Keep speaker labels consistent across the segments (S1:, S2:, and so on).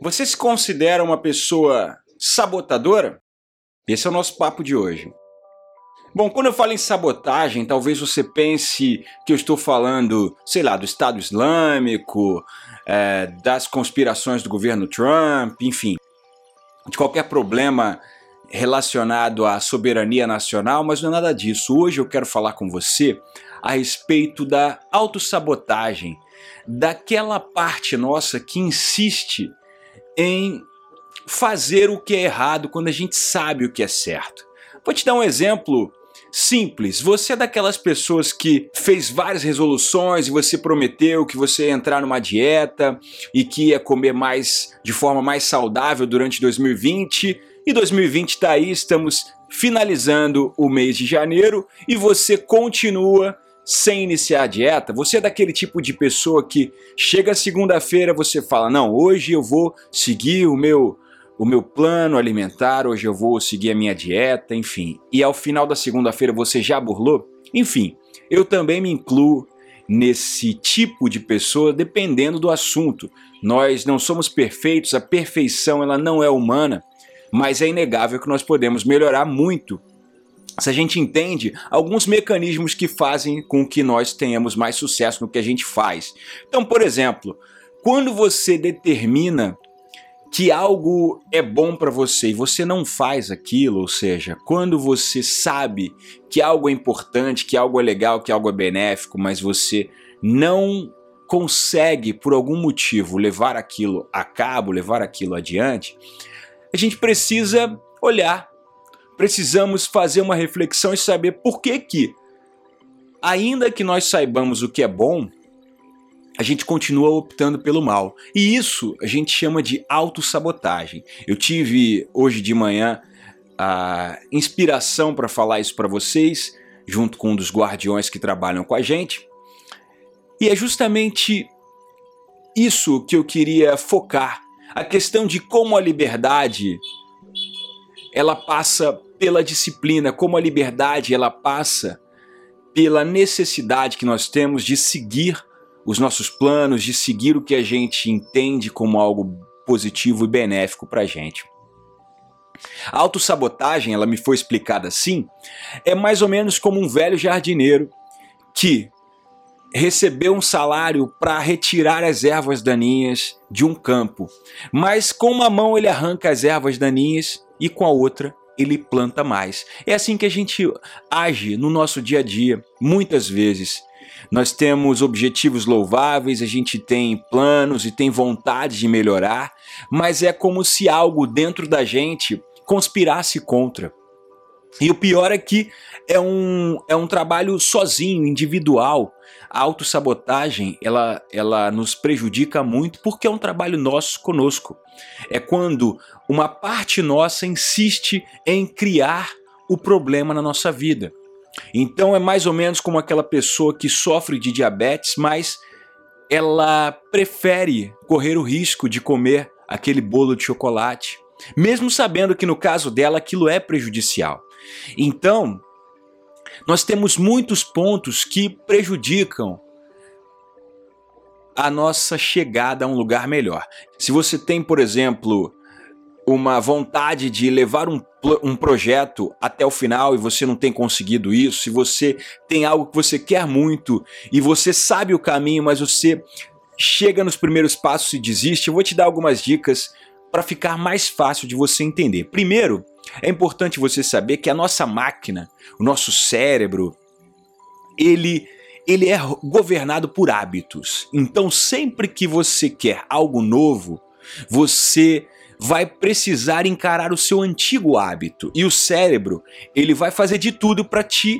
S1: Você se considera uma pessoa sabotadora? Esse é o nosso papo de hoje. Bom, quando eu falo em sabotagem, talvez você pense que eu estou falando, sei lá, do Estado Islâmico, é, das conspirações do governo Trump, enfim, de qualquer problema relacionado à soberania nacional, mas não é nada disso. Hoje eu quero falar com você a respeito da autossabotagem, daquela parte nossa que insiste em fazer o que é errado quando a gente sabe o que é certo. Vou te dar um exemplo simples. Você é daquelas pessoas que fez várias resoluções e você prometeu que você ia entrar numa dieta e que ia comer mais de forma mais saudável durante 2020. E 2020 está aí, estamos finalizando o mês de janeiro e você continua sem iniciar a dieta, você é daquele tipo de pessoa que chega segunda-feira, você fala: "Não, hoje eu vou seguir o meu o meu plano alimentar, hoje eu vou seguir a minha dieta, enfim". E ao final da segunda-feira você já burlou? Enfim, eu também me incluo nesse tipo de pessoa dependendo do assunto. Nós não somos perfeitos, a perfeição ela não é humana, mas é inegável que nós podemos melhorar muito se a gente entende alguns mecanismos que fazem com que nós tenhamos mais sucesso no que a gente faz. Então, por exemplo, quando você determina que algo é bom para você e você não faz aquilo, ou seja, quando você sabe que algo é importante, que algo é legal, que algo é benéfico, mas você não consegue por algum motivo levar aquilo a cabo, levar aquilo adiante, a gente precisa olhar precisamos fazer uma reflexão e saber por que que, ainda que nós saibamos o que é bom, a gente continua optando pelo mal. E isso a gente chama de autossabotagem. Eu tive hoje de manhã a inspiração para falar isso para vocês, junto com um dos guardiões que trabalham com a gente. E é justamente isso que eu queria focar, a questão de como a liberdade ela passa pela disciplina, como a liberdade ela passa pela necessidade que nós temos de seguir os nossos planos, de seguir o que a gente entende como algo positivo e benéfico para a gente. A autossabotagem, ela me foi explicada assim, é mais ou menos como um velho jardineiro que recebeu um salário para retirar as ervas daninhas de um campo, mas com uma mão ele arranca as ervas daninhas e com a outra ele planta mais. É assim que a gente age no nosso dia a dia, muitas vezes. Nós temos objetivos louváveis, a gente tem planos e tem vontade de melhorar, mas é como se algo dentro da gente conspirasse contra. E o pior é que é um, é um trabalho sozinho, individual. A autossabotagem, ela, ela nos prejudica muito porque é um trabalho nosso conosco. É quando uma parte nossa insiste em criar o problema na nossa vida. Então é mais ou menos como aquela pessoa que sofre de diabetes, mas ela prefere correr o risco de comer aquele bolo de chocolate, mesmo sabendo que no caso dela aquilo é prejudicial. Então, nós temos muitos pontos que prejudicam a nossa chegada a um lugar melhor. Se você tem, por exemplo, uma vontade de levar um, um projeto até o final e você não tem conseguido isso, se você tem algo que você quer muito e você sabe o caminho, mas você chega nos primeiros passos e desiste, eu vou te dar algumas dicas para ficar mais fácil de você entender. Primeiro, é importante você saber que a nossa máquina, o nosso cérebro, ele ele é governado por hábitos. Então, sempre que você quer algo novo, você vai precisar encarar o seu antigo hábito. E o cérebro, ele vai fazer de tudo para te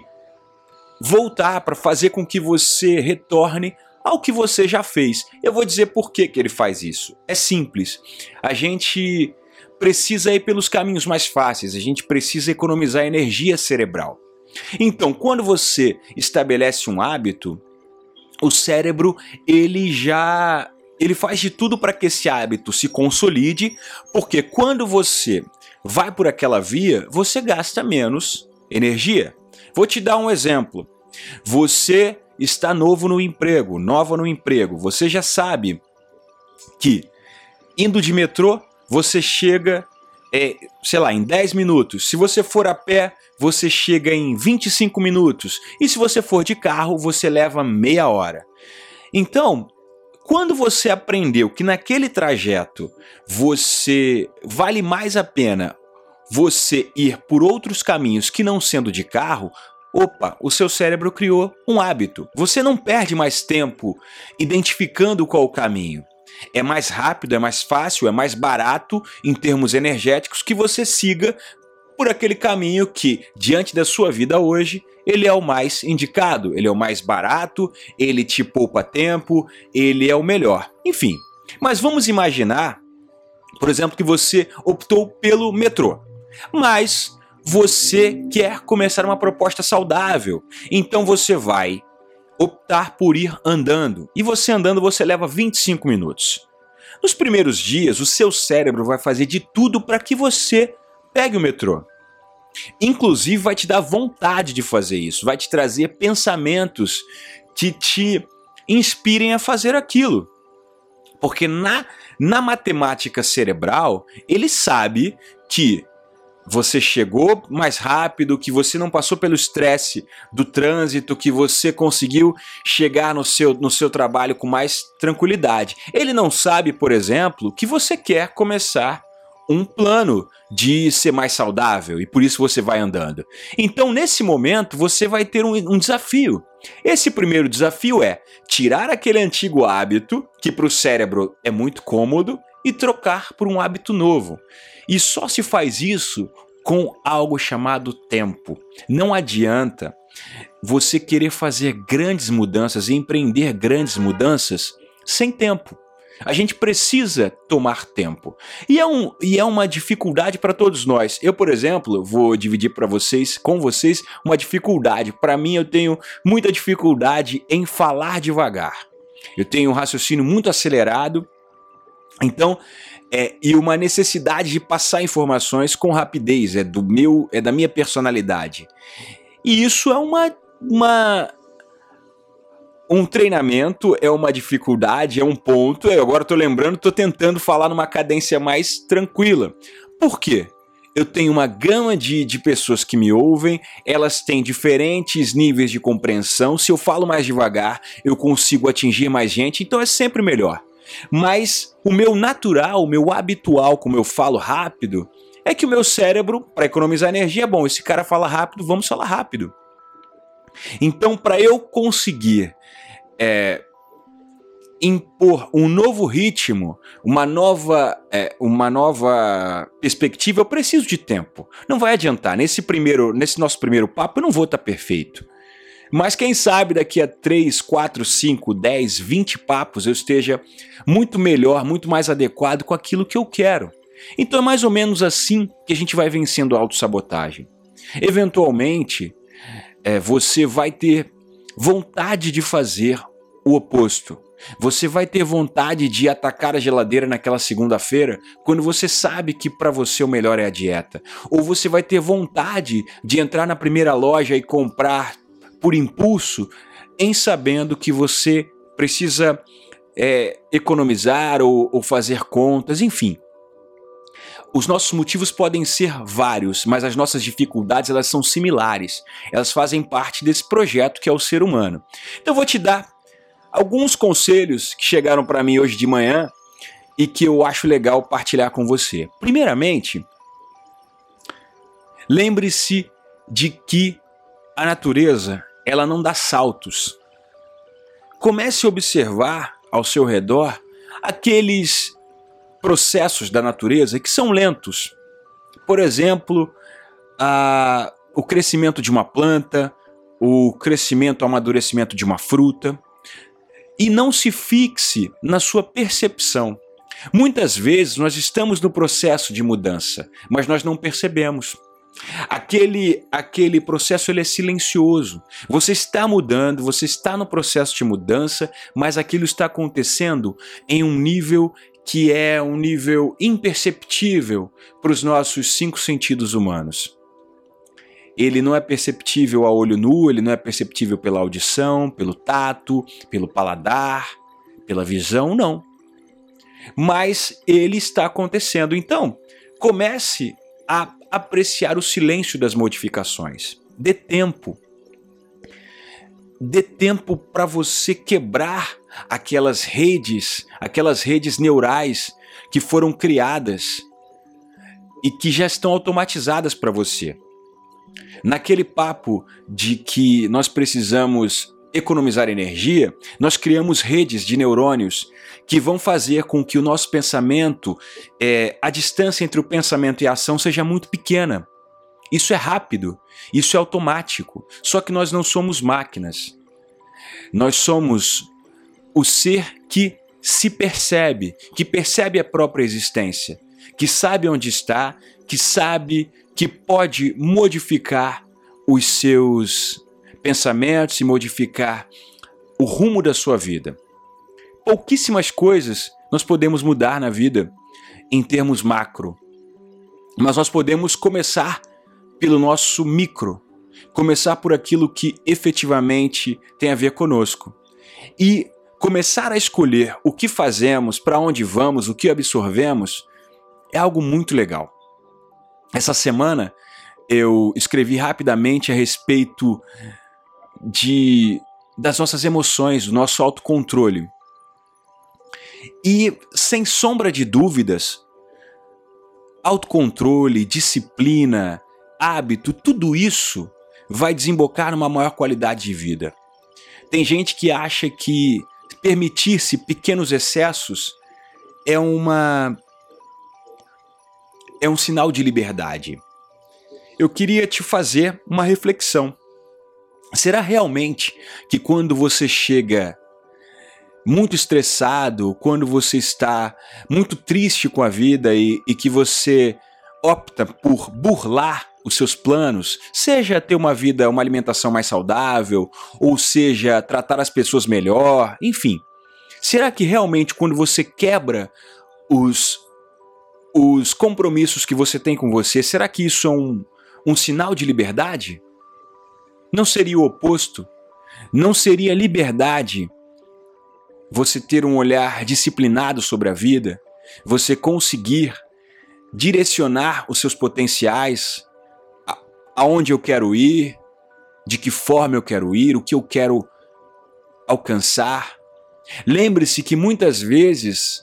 S1: voltar, para fazer com que você retorne ao que você já fez. Eu vou dizer por que, que ele faz isso. É simples. A gente precisa ir pelos caminhos mais fáceis, a gente precisa economizar energia cerebral. Então, quando você estabelece um hábito, o cérebro ele já ele faz de tudo para que esse hábito se consolide, porque quando você vai por aquela via, você gasta menos energia. Vou te dar um exemplo. Você está novo no emprego, nova no emprego, você já sabe que indo de metrô, você chega, é, sei lá, em 10 minutos. Se você for a pé, você chega em 25 minutos. E se você for de carro, você leva meia hora. Então, quando você aprendeu que naquele trajeto você vale mais a pena você ir por outros caminhos que não sendo de carro, opa, o seu cérebro criou um hábito. Você não perde mais tempo identificando qual o caminho. É mais rápido, é mais fácil, é mais barato em termos energéticos que você siga por aquele caminho que, diante da sua vida hoje, ele é o mais indicado, ele é o mais barato, ele te poupa tempo, ele é o melhor. Enfim, mas vamos imaginar, por exemplo, que você optou pelo metrô, mas você quer começar uma proposta saudável, então você vai optar por ir andando. E você andando, você leva 25 minutos. Nos primeiros dias, o seu cérebro vai fazer de tudo para que você pegue o metrô. Inclusive, vai te dar vontade de fazer isso, vai te trazer pensamentos que te inspirem a fazer aquilo. Porque na, na matemática cerebral, ele sabe que você chegou mais rápido, que você não passou pelo estresse do trânsito, que você conseguiu chegar no seu, no seu trabalho com mais tranquilidade. Ele não sabe, por exemplo, que você quer começar um plano de ser mais saudável e por isso você vai andando. Então, nesse momento, você vai ter um, um desafio. Esse primeiro desafio é tirar aquele antigo hábito, que para o cérebro é muito cômodo, e trocar por um hábito novo. E só se faz isso com algo chamado tempo. Não adianta você querer fazer grandes mudanças e empreender grandes mudanças sem tempo. A gente precisa tomar tempo. E é, um, e é uma dificuldade para todos nós. Eu, por exemplo, vou dividir para vocês, com vocês, uma dificuldade. Para mim, eu tenho muita dificuldade em falar devagar. Eu tenho um raciocínio muito acelerado. Então, é, e uma necessidade de passar informações com rapidez, é do meu, é da minha personalidade. E isso é uma, uma um treinamento, é uma dificuldade, é um ponto. Eu agora estou lembrando, estou tentando falar numa cadência mais tranquila. Por quê? Eu tenho uma gama de, de pessoas que me ouvem, elas têm diferentes níveis de compreensão. Se eu falo mais devagar, eu consigo atingir mais gente, então é sempre melhor. Mas o meu natural, o meu habitual, como eu falo rápido, é que o meu cérebro, para economizar energia, bom, esse cara fala rápido, vamos falar rápido. Então, para eu conseguir é, impor um novo ritmo, uma nova, é, uma nova perspectiva, eu preciso de tempo. Não vai adiantar. Nesse primeiro, nesse nosso primeiro papo, eu não vou estar tá perfeito. Mas quem sabe daqui a 3, 4, 5, 10, 20 papos eu esteja muito melhor, muito mais adequado com aquilo que eu quero. Então é mais ou menos assim que a gente vai vencendo a autossabotagem. Eventualmente, é, você vai ter vontade de fazer o oposto. Você vai ter vontade de atacar a geladeira naquela segunda-feira quando você sabe que para você o melhor é a dieta. Ou você vai ter vontade de entrar na primeira loja e comprar por impulso, em sabendo que você precisa é, economizar ou, ou fazer contas, enfim. Os nossos motivos podem ser vários, mas as nossas dificuldades elas são similares. Elas fazem parte desse projeto que é o ser humano. Então eu vou te dar alguns conselhos que chegaram para mim hoje de manhã e que eu acho legal partilhar com você. Primeiramente, lembre-se de que a natureza ela não dá saltos. Comece a observar ao seu redor aqueles processos da natureza que são lentos. Por exemplo, a, o crescimento de uma planta, o crescimento, o amadurecimento de uma fruta. E não se fixe na sua percepção. Muitas vezes nós estamos no processo de mudança, mas nós não percebemos. Aquele, aquele processo ele é silencioso. Você está mudando, você está no processo de mudança, mas aquilo está acontecendo em um nível que é um nível imperceptível para os nossos cinco sentidos humanos. Ele não é perceptível a olho nu, ele não é perceptível pela audição, pelo tato, pelo paladar, pela visão, não. mas ele está acontecendo. Então, comece a apreciar o silêncio das modificações. Dê tempo. Dê tempo para você quebrar aquelas redes, aquelas redes neurais que foram criadas e que já estão automatizadas para você. Naquele papo de que nós precisamos economizar energia, nós criamos redes de neurônios que vão fazer com que o nosso pensamento, é, a distância entre o pensamento e a ação seja muito pequena. Isso é rápido, isso é automático. Só que nós não somos máquinas. Nós somos o ser que se percebe, que percebe a própria existência, que sabe onde está, que sabe que pode modificar os seus pensamentos e modificar o rumo da sua vida. Pouquíssimas coisas nós podemos mudar na vida em termos macro, mas nós podemos começar pelo nosso micro, começar por aquilo que efetivamente tem a ver conosco. E começar a escolher o que fazemos, para onde vamos, o que absorvemos, é algo muito legal. Essa semana eu escrevi rapidamente a respeito de das nossas emoções, do nosso autocontrole. E sem sombra de dúvidas, autocontrole, disciplina, hábito, tudo isso vai desembocar numa maior qualidade de vida. Tem gente que acha que permitir-se pequenos excessos é uma é um sinal de liberdade. Eu queria te fazer uma reflexão. Será realmente que quando você chega muito estressado, quando você está muito triste com a vida e, e que você opta por burlar os seus planos, seja ter uma vida, uma alimentação mais saudável, ou seja, tratar as pessoas melhor, enfim. Será que realmente quando você quebra os os compromissos que você tem com você, será que isso é um, um sinal de liberdade? Não seria o oposto? Não seria liberdade você ter um olhar disciplinado sobre a vida, você conseguir direcionar os seus potenciais, aonde eu quero ir, de que forma eu quero ir, o que eu quero alcançar. Lembre-se que muitas vezes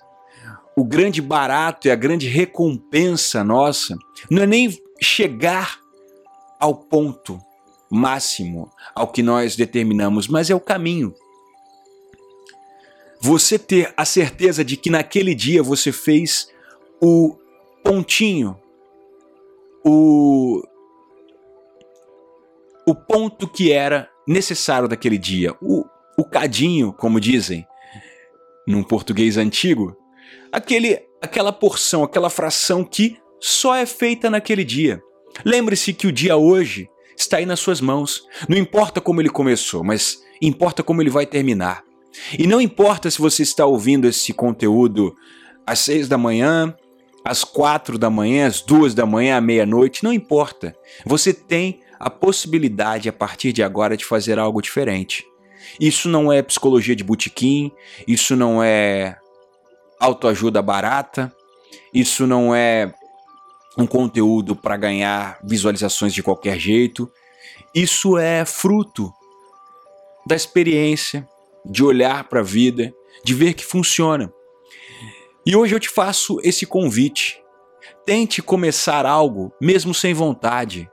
S1: o grande barato e a grande recompensa nossa não é nem chegar ao ponto máximo, ao que nós determinamos, mas é o caminho. Você ter a certeza de que naquele dia você fez o pontinho, o, o ponto que era necessário daquele dia, o, o cadinho, como dizem num português antigo, aquele, aquela porção, aquela fração que só é feita naquele dia. Lembre-se que o dia hoje está aí nas suas mãos. Não importa como ele começou, mas importa como ele vai terminar. E não importa se você está ouvindo esse conteúdo às seis da manhã, às quatro da manhã, às duas da manhã, à meia-noite, não importa. Você tem a possibilidade a partir de agora de fazer algo diferente. Isso não é psicologia de botequim, isso não é autoajuda barata, isso não é um conteúdo para ganhar visualizações de qualquer jeito. Isso é fruto da experiência, de olhar para a vida, de ver que funciona. E hoje eu te faço esse convite. Tente começar algo mesmo sem vontade.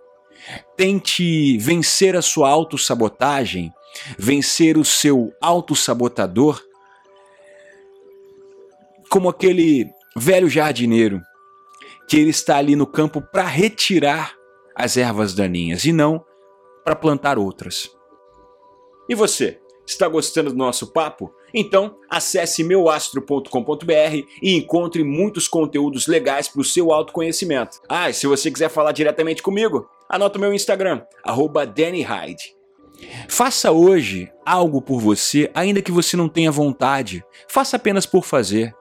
S1: Tente vencer a sua autossabotagem, vencer o seu autossabotador, como aquele velho jardineiro que ele está ali no campo para retirar as ervas daninhas e não para plantar outras. E você, está gostando do nosso papo? Então, acesse meuastro.com.br e encontre muitos conteúdos legais para o seu autoconhecimento. Ah, e se você quiser falar diretamente comigo, anota o meu Instagram, DannyHyde. Faça hoje algo por você, ainda que você não tenha vontade. Faça apenas por fazer.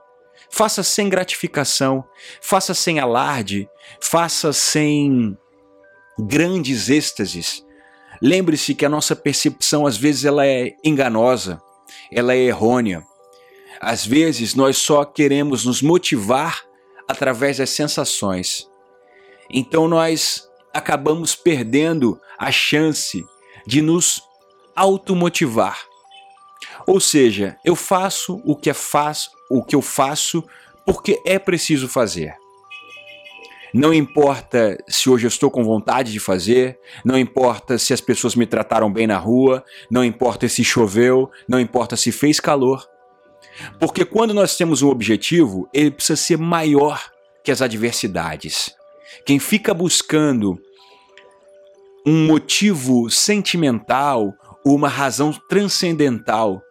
S1: Faça sem gratificação, faça sem alarde, faça sem grandes êxtases. Lembre-se que a nossa percepção às vezes ela é enganosa, ela é errônea. Às vezes nós só queremos nos motivar através das sensações. Então nós acabamos perdendo a chance de nos automotivar. Ou seja, eu faço o que é faz, o que eu faço porque é preciso fazer. Não importa se hoje eu estou com vontade de fazer, não importa se as pessoas me trataram bem na rua, não importa se choveu, não importa se fez calor. Porque quando nós temos um objetivo, ele precisa ser maior que as adversidades. Quem fica buscando um motivo sentimental, uma razão transcendental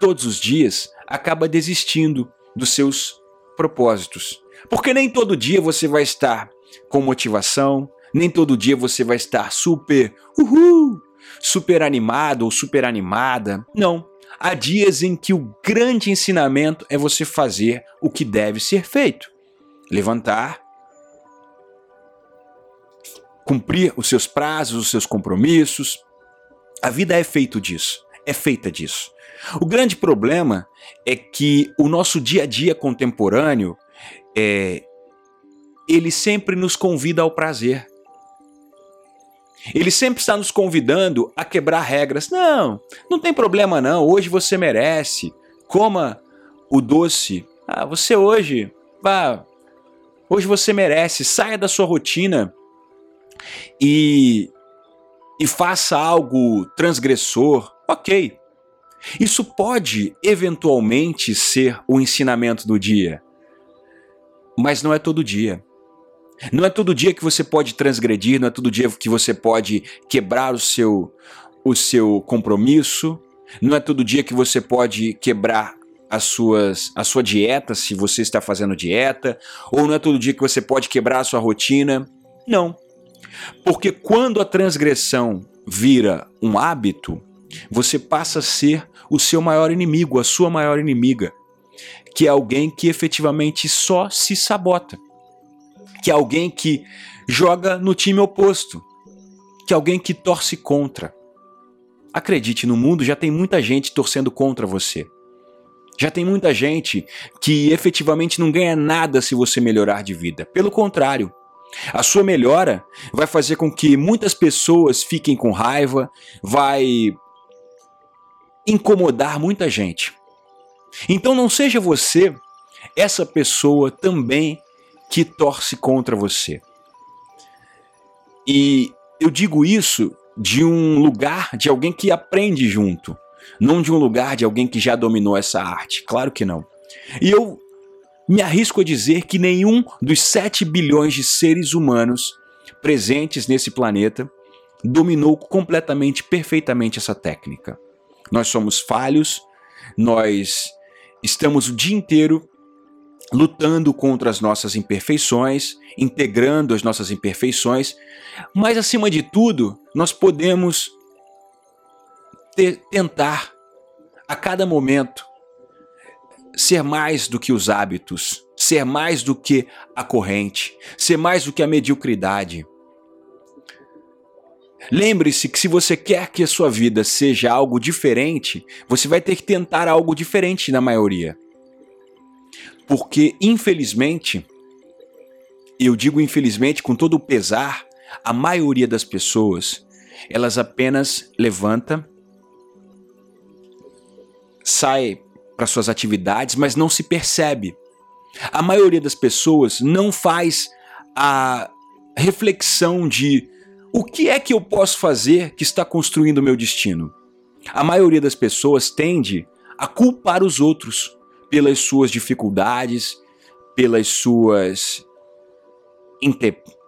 S1: todos os dias, acaba desistindo dos seus propósitos. Porque nem todo dia você vai estar com motivação, nem todo dia você vai estar super, uhul, super animado ou super animada. Não. Há dias em que o grande ensinamento é você fazer o que deve ser feito. Levantar, cumprir os seus prazos, os seus compromissos. A vida é feito disso, é feita disso. O grande problema é que o nosso dia a dia contemporâneo é, ele sempre nos convida ao prazer. Ele sempre está nos convidando a quebrar regras. Não, não tem problema não. Hoje você merece. Coma o doce. Ah, você hoje, vá. Hoje você merece. Saia da sua rotina e e faça algo transgressor. OK. Isso pode eventualmente ser o ensinamento do dia, mas não é todo dia. Não é todo dia que você pode transgredir, não é todo dia que você pode quebrar o seu o seu compromisso, não é todo dia que você pode quebrar as suas, a sua dieta, se você está fazendo dieta, ou não é todo dia que você pode quebrar a sua rotina. Não. Porque quando a transgressão vira um hábito, você passa a ser o seu maior inimigo, a sua maior inimiga, que é alguém que efetivamente só se sabota, que é alguém que joga no time oposto, que é alguém que torce contra. Acredite, no mundo já tem muita gente torcendo contra você. Já tem muita gente que efetivamente não ganha nada se você melhorar de vida. Pelo contrário, a sua melhora vai fazer com que muitas pessoas fiquem com raiva, vai incomodar muita gente. Então não seja você essa pessoa também que torce contra você. E eu digo isso de um lugar de alguém que aprende junto, não de um lugar de alguém que já dominou essa arte. Claro que não. E eu me arrisco a dizer que nenhum dos 7 bilhões de seres humanos presentes nesse planeta dominou completamente, perfeitamente essa técnica. Nós somos falhos, nós estamos o dia inteiro lutando contra as nossas imperfeições, integrando as nossas imperfeições, mas acima de tudo, nós podemos tentar a cada momento ser mais do que os hábitos, ser mais do que a corrente, ser mais do que a mediocridade. Lembre-se que se você quer que a sua vida seja algo diferente, você vai ter que tentar algo diferente na maioria. Porque, infelizmente, eu digo infelizmente com todo o pesar, a maioria das pessoas, elas apenas levanta, sai para suas atividades, mas não se percebe. A maioria das pessoas não faz a reflexão de o que é que eu posso fazer que está construindo o meu destino? A maioria das pessoas tende a culpar os outros pelas suas dificuldades, pelas suas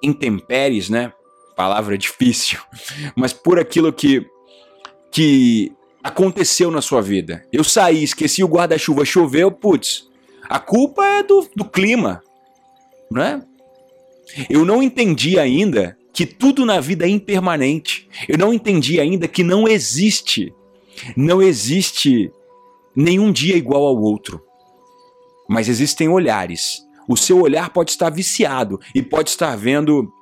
S1: intempéries, né? Palavra difícil, mas por aquilo que que aconteceu na sua vida. Eu saí, esqueci o guarda-chuva, choveu, putz, a culpa é do, do clima, né? Eu não entendi ainda que tudo na vida é impermanente. Eu não entendi ainda que não existe, não existe nenhum dia igual ao outro. Mas existem olhares. O seu olhar pode estar viciado e pode estar vendo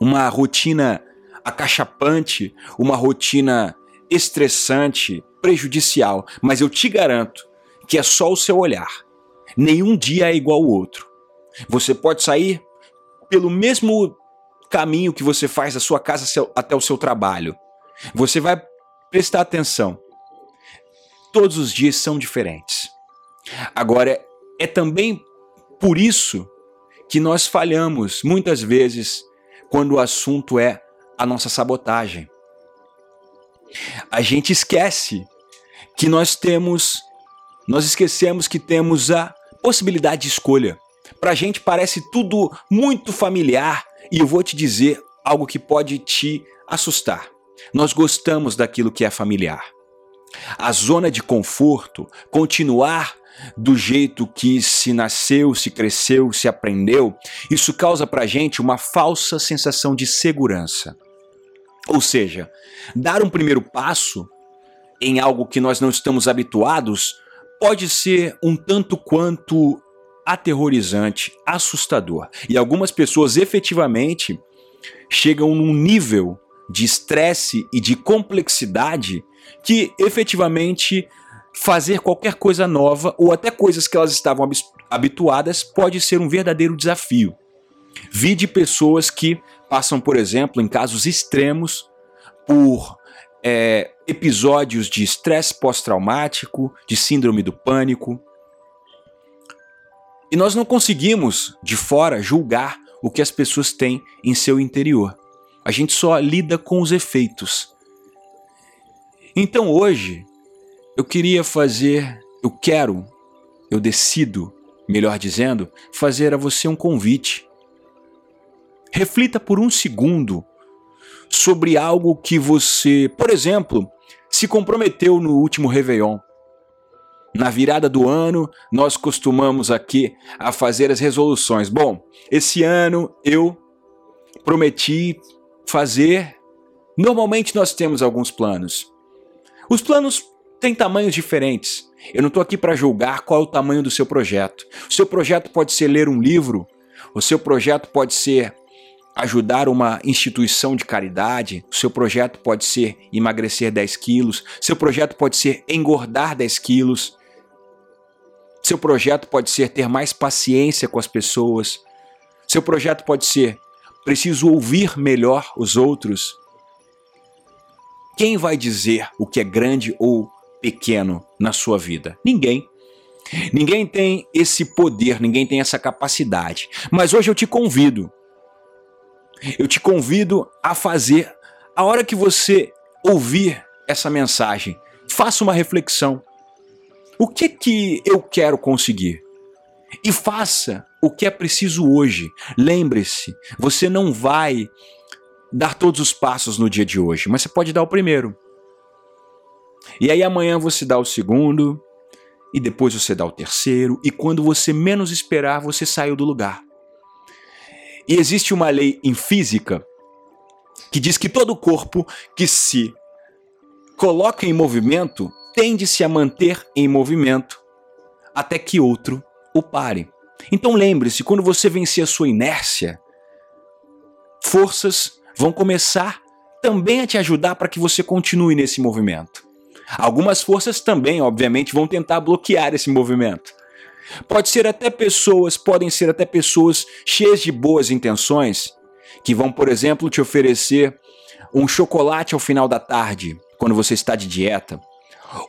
S1: uma rotina acachapante, uma rotina estressante, prejudicial, mas eu te garanto que é só o seu olhar. Nenhum dia é igual ao outro. Você pode sair pelo mesmo caminho que você faz da sua casa até o seu trabalho. Você vai prestar atenção. Todos os dias são diferentes. Agora, é também por isso que nós falhamos muitas vezes quando o assunto é a nossa sabotagem. A gente esquece que nós temos, nós esquecemos que temos a possibilidade de escolha. Para a gente parece tudo muito familiar e eu vou te dizer algo que pode te assustar. Nós gostamos daquilo que é familiar. A zona de conforto, continuar do jeito que se nasceu, se cresceu, se aprendeu, isso causa para gente uma falsa sensação de segurança. Ou seja, dar um primeiro passo em algo que nós não estamos habituados pode ser um tanto quanto aterrorizante, assustador. E algumas pessoas efetivamente chegam num nível de estresse e de complexidade que efetivamente fazer qualquer coisa nova ou até coisas que elas estavam habituadas pode ser um verdadeiro desafio. Vi de pessoas que passam, por exemplo, em casos extremos, por é, episódios de estresse pós-traumático, de síndrome do pânico. E nós não conseguimos, de fora, julgar o que as pessoas têm em seu interior. A gente só lida com os efeitos. Então hoje, eu queria fazer, eu quero, eu decido, melhor dizendo, fazer a você um convite. Reflita por um segundo sobre algo que você, por exemplo, se comprometeu no último Réveillon. Na virada do ano, nós costumamos aqui a fazer as resoluções. Bom, esse ano eu prometi fazer. Normalmente nós temos alguns planos. Os planos têm tamanhos diferentes. Eu não estou aqui para julgar qual é o tamanho do seu projeto. O seu projeto pode ser ler um livro, o seu projeto pode ser ajudar uma instituição de caridade, o seu projeto pode ser emagrecer 10 quilos, seu projeto pode ser engordar 10 quilos, seu projeto pode ser ter mais paciência com as pessoas, seu projeto pode ser preciso ouvir melhor os outros. Quem vai dizer o que é grande ou pequeno na sua vida? Ninguém. Ninguém tem esse poder, ninguém tem essa capacidade. Mas hoje eu te convido eu te convido a fazer, a hora que você ouvir essa mensagem, faça uma reflexão. O que que eu quero conseguir? E faça o que é preciso hoje. Lembre-se, você não vai dar todos os passos no dia de hoje, mas você pode dar o primeiro. E aí amanhã você dá o segundo, e depois você dá o terceiro, e quando você menos esperar, você saiu do lugar. E existe uma lei em física que diz que todo corpo que se coloca em movimento tende-se a manter em movimento até que outro o pare. Então lembre-se, quando você vencer a sua inércia, forças vão começar também a te ajudar para que você continue nesse movimento. Algumas forças também, obviamente, vão tentar bloquear esse movimento. Pode ser até pessoas, podem ser até pessoas cheias de boas intenções, que vão, por exemplo, te oferecer um chocolate ao final da tarde, quando você está de dieta,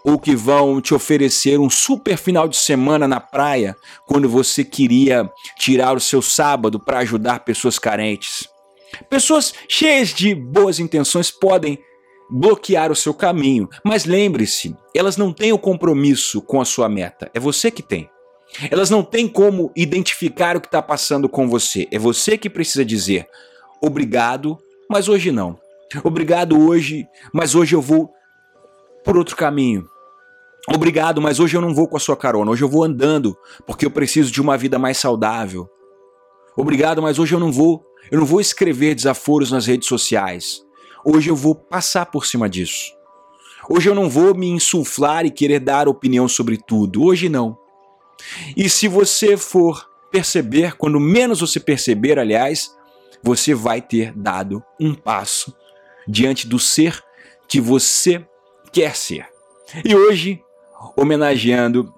S1: ou que vão te oferecer um super final de semana na praia, quando você queria tirar o seu sábado para ajudar pessoas carentes. Pessoas cheias de boas intenções podem bloquear o seu caminho, mas lembre-se, elas não têm o compromisso com a sua meta, é você que tem. Elas não têm como identificar o que está passando com você. É você que precisa dizer obrigado, mas hoje não. Obrigado hoje, mas hoje eu vou por outro caminho. Obrigado, mas hoje eu não vou com a sua carona. Hoje eu vou andando, porque eu preciso de uma vida mais saudável. Obrigado, mas hoje eu não vou. Eu não vou escrever desaforos nas redes sociais. Hoje eu vou passar por cima disso. Hoje eu não vou me insuflar e querer dar opinião sobre tudo. Hoje não. E se você for perceber, quando menos você perceber, aliás, você vai ter dado um passo diante do ser que você quer ser. E hoje, homenageando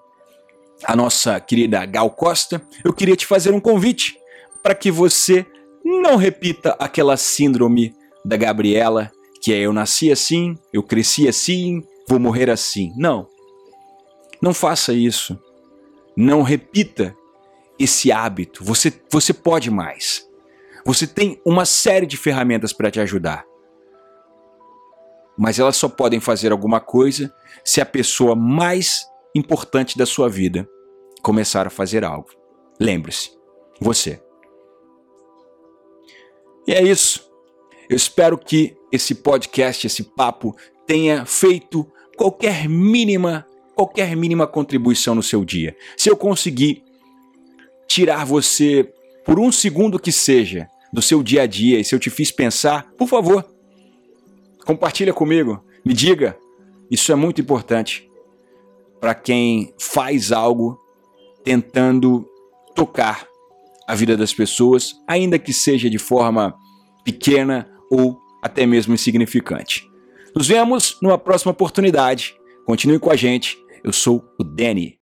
S1: a nossa querida Gal Costa, eu queria te fazer um convite para que você não repita aquela síndrome da Gabriela, que é eu nasci assim, eu cresci assim, vou morrer assim. Não. Não faça isso. Não repita esse hábito. Você, você pode mais. Você tem uma série de ferramentas para te ajudar. Mas elas só podem fazer alguma coisa se a pessoa mais importante da sua vida começar a fazer algo. Lembre-se, você. E é isso. Eu espero que esse podcast, esse papo, tenha feito qualquer mínima, qualquer mínima contribuição no seu dia. Se eu conseguir tirar você por um segundo que seja do seu dia a dia e se eu te fiz pensar, por favor, compartilha comigo, me diga. Isso é muito importante para quem faz algo tentando tocar a vida das pessoas, ainda que seja de forma pequena ou até mesmo insignificante. Nos vemos numa próxima oportunidade. Continue com a gente. Eu sou o Danny.